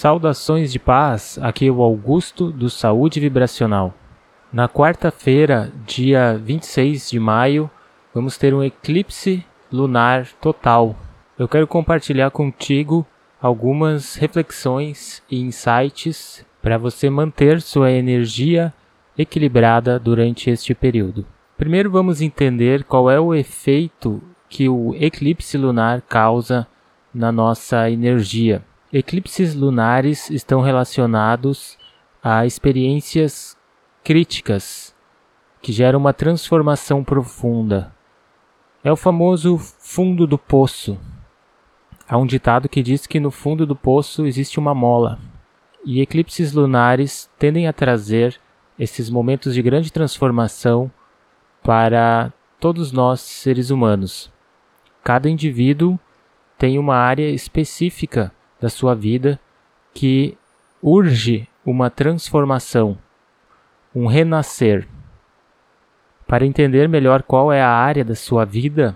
Saudações de paz, aqui é o Augusto do Saúde Vibracional. Na quarta-feira, dia 26 de maio, vamos ter um eclipse lunar total. Eu quero compartilhar contigo algumas reflexões e insights para você manter sua energia equilibrada durante este período. Primeiro vamos entender qual é o efeito que o eclipse lunar causa na nossa energia. Eclipses lunares estão relacionados a experiências críticas que geram uma transformação profunda. É o famoso fundo do poço. Há um ditado que diz que no fundo do poço existe uma mola. E eclipses lunares tendem a trazer esses momentos de grande transformação para todos nós seres humanos. Cada indivíduo tem uma área específica da sua vida que urge uma transformação, um renascer. Para entender melhor qual é a área da sua vida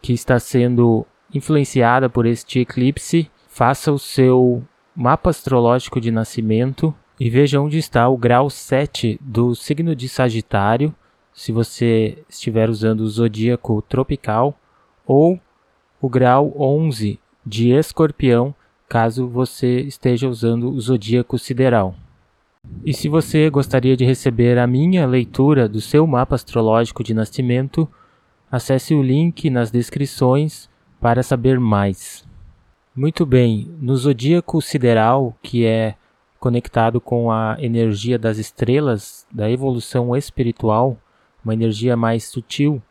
que está sendo influenciada por este eclipse, faça o seu mapa astrológico de nascimento e veja onde está o grau 7 do signo de Sagitário, se você estiver usando o zodíaco tropical, ou o grau 11 de Escorpião, caso você esteja usando o zodíaco sideral. E se você gostaria de receber a minha leitura do seu mapa astrológico de nascimento, acesse o link nas descrições para saber mais. Muito bem, no zodíaco sideral, que é conectado com a energia das estrelas, da evolução espiritual, uma energia mais sutil,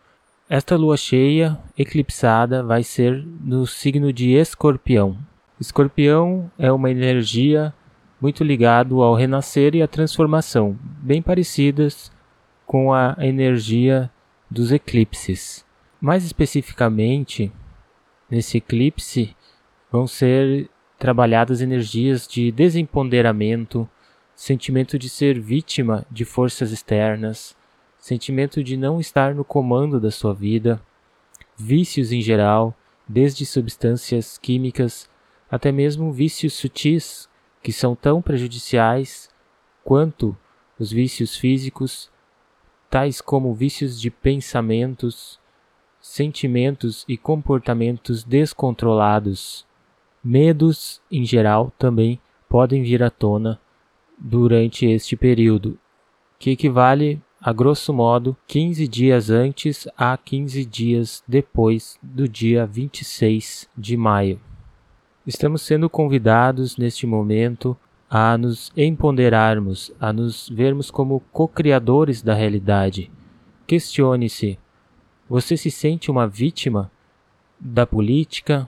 esta lua cheia eclipsada vai ser no signo de Escorpião, Escorpião é uma energia muito ligado ao renascer e à transformação, bem parecidas com a energia dos eclipses. Mais especificamente, nesse eclipse vão ser trabalhadas energias de desempoderamento, sentimento de ser vítima de forças externas, sentimento de não estar no comando da sua vida, vícios em geral, desde substâncias químicas até mesmo vícios sutis que são tão prejudiciais quanto os vícios físicos, tais como vícios de pensamentos, sentimentos e comportamentos descontrolados. Medos, em geral, também podem vir à tona durante este período, que equivale a grosso modo 15 dias antes a 15 dias depois do dia 26 de maio. Estamos sendo convidados neste momento a nos empoderarmos, a nos vermos como co-criadores da realidade. Questione-se: você se sente uma vítima da política,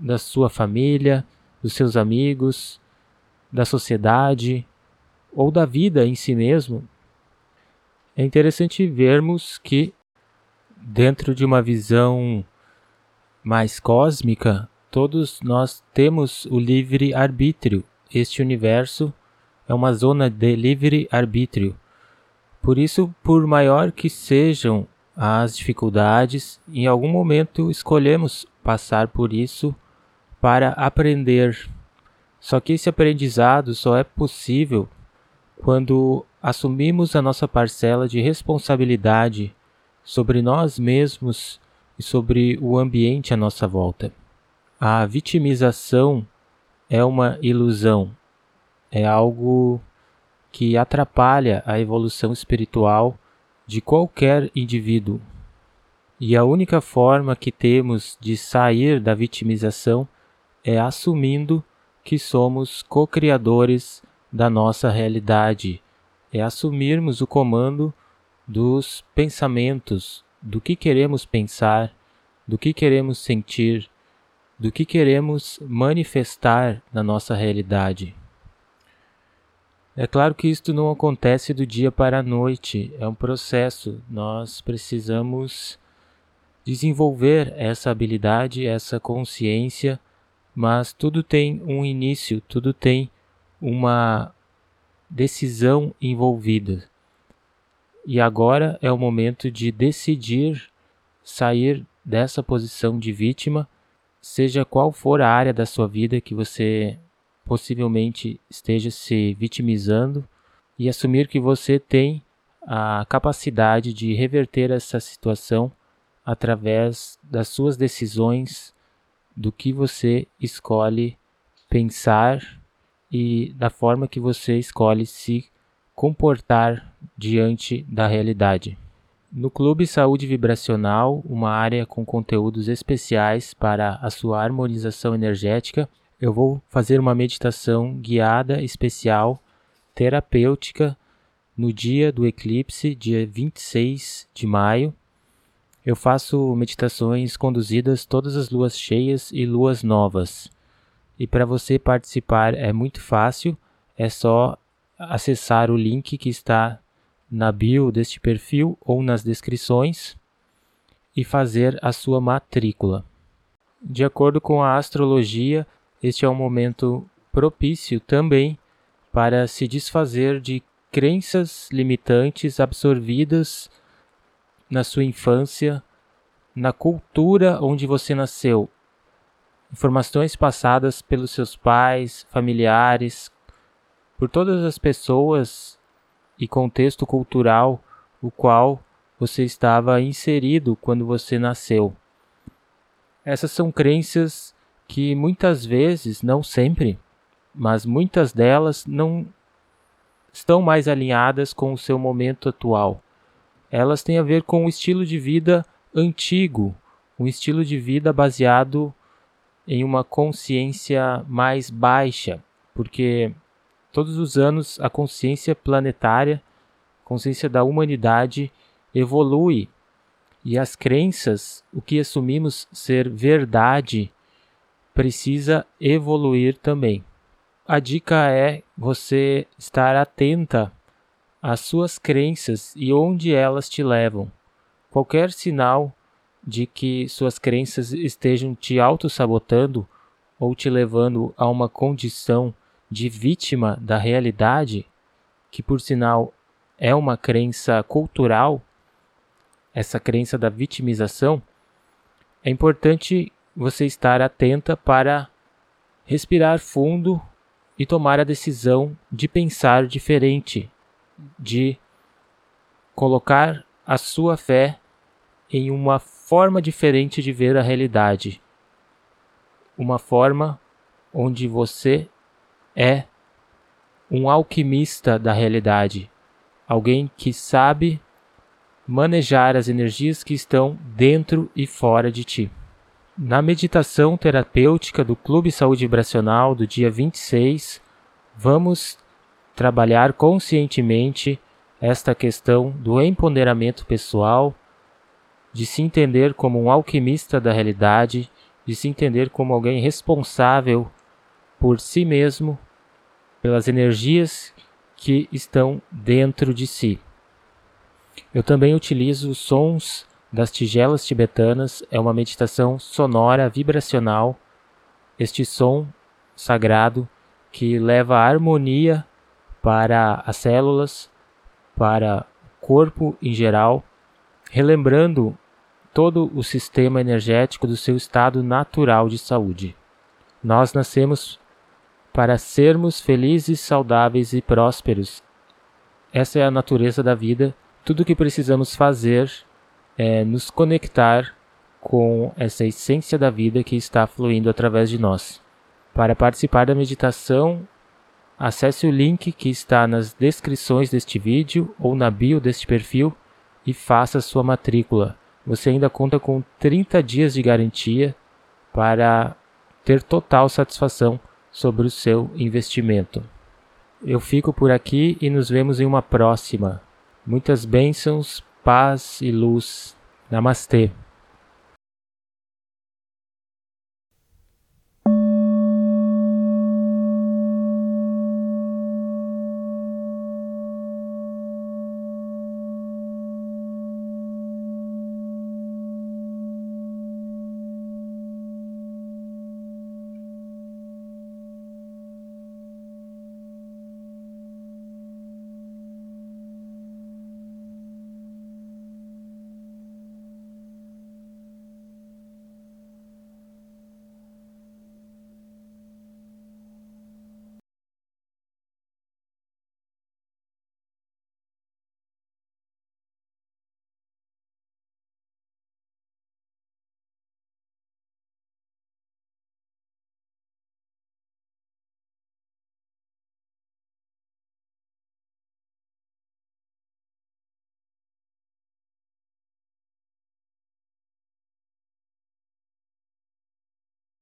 da sua família, dos seus amigos, da sociedade ou da vida em si mesmo? É interessante vermos que, dentro de uma visão mais cósmica, Todos nós temos o livre arbítrio. Este universo é uma zona de livre arbítrio. Por isso, por maior que sejam as dificuldades, em algum momento escolhemos passar por isso para aprender. Só que esse aprendizado só é possível quando assumimos a nossa parcela de responsabilidade sobre nós mesmos e sobre o ambiente à nossa volta. A vitimização é uma ilusão, é algo que atrapalha a evolução espiritual de qualquer indivíduo. E a única forma que temos de sair da vitimização é assumindo que somos co-criadores da nossa realidade, é assumirmos o comando dos pensamentos, do que queremos pensar, do que queremos sentir, do que queremos manifestar na nossa realidade. É claro que isto não acontece do dia para a noite, é um processo. Nós precisamos desenvolver essa habilidade, essa consciência, mas tudo tem um início, tudo tem uma decisão envolvida. E agora é o momento de decidir sair dessa posição de vítima seja qual for a área da sua vida que você possivelmente esteja se vitimizando e assumir que você tem a capacidade de reverter essa situação através das suas decisões, do que você escolhe pensar e da forma que você escolhe se comportar diante da realidade. No Clube Saúde Vibracional, uma área com conteúdos especiais para a sua harmonização energética, eu vou fazer uma meditação guiada especial, terapêutica, no dia do eclipse, dia 26 de maio. Eu faço meditações conduzidas todas as luas cheias e luas novas. E para você participar é muito fácil, é só acessar o link que está na bio deste perfil ou nas descrições e fazer a sua matrícula. De acordo com a astrologia, este é um momento propício também para se desfazer de crenças limitantes absorvidas na sua infância, na cultura onde você nasceu, informações passadas pelos seus pais, familiares, por todas as pessoas e contexto cultural o qual você estava inserido quando você nasceu. Essas são crenças que muitas vezes, não sempre, mas muitas delas não estão mais alinhadas com o seu momento atual. Elas têm a ver com o estilo de vida antigo, um estilo de vida baseado em uma consciência mais baixa, porque todos os anos a consciência planetária, consciência da humanidade evolui e as crenças, o que assumimos ser verdade, precisa evoluir também. A dica é você estar atenta às suas crenças e onde elas te levam. Qualquer sinal de que suas crenças estejam te auto-sabotando ou te levando a uma condição de vítima da realidade, que por sinal é uma crença cultural, essa crença da vitimização, é importante você estar atenta para respirar fundo e tomar a decisão de pensar diferente, de colocar a sua fé em uma forma diferente de ver a realidade. Uma forma onde você é um alquimista da realidade, alguém que sabe manejar as energias que estão dentro e fora de ti. Na meditação terapêutica do Clube Saúde Vibracional do dia 26, vamos trabalhar conscientemente esta questão do empoderamento pessoal de se entender como um alquimista da realidade, de se entender como alguém responsável por si mesmo, pelas energias que estão dentro de si. Eu também utilizo os sons das tigelas tibetanas, é uma meditação sonora vibracional. Este som sagrado que leva a harmonia para as células, para o corpo em geral, relembrando todo o sistema energético do seu estado natural de saúde. Nós nascemos para sermos felizes, saudáveis e prósperos. Essa é a natureza da vida. Tudo o que precisamos fazer é nos conectar com essa essência da vida que está fluindo através de nós. Para participar da meditação, acesse o link que está nas descrições deste vídeo ou na bio deste perfil e faça sua matrícula você ainda conta com 30 dias de garantia para ter total satisfação sobre o seu investimento. Eu fico por aqui e nos vemos em uma próxima. Muitas bênçãos, paz e luz. Namastê.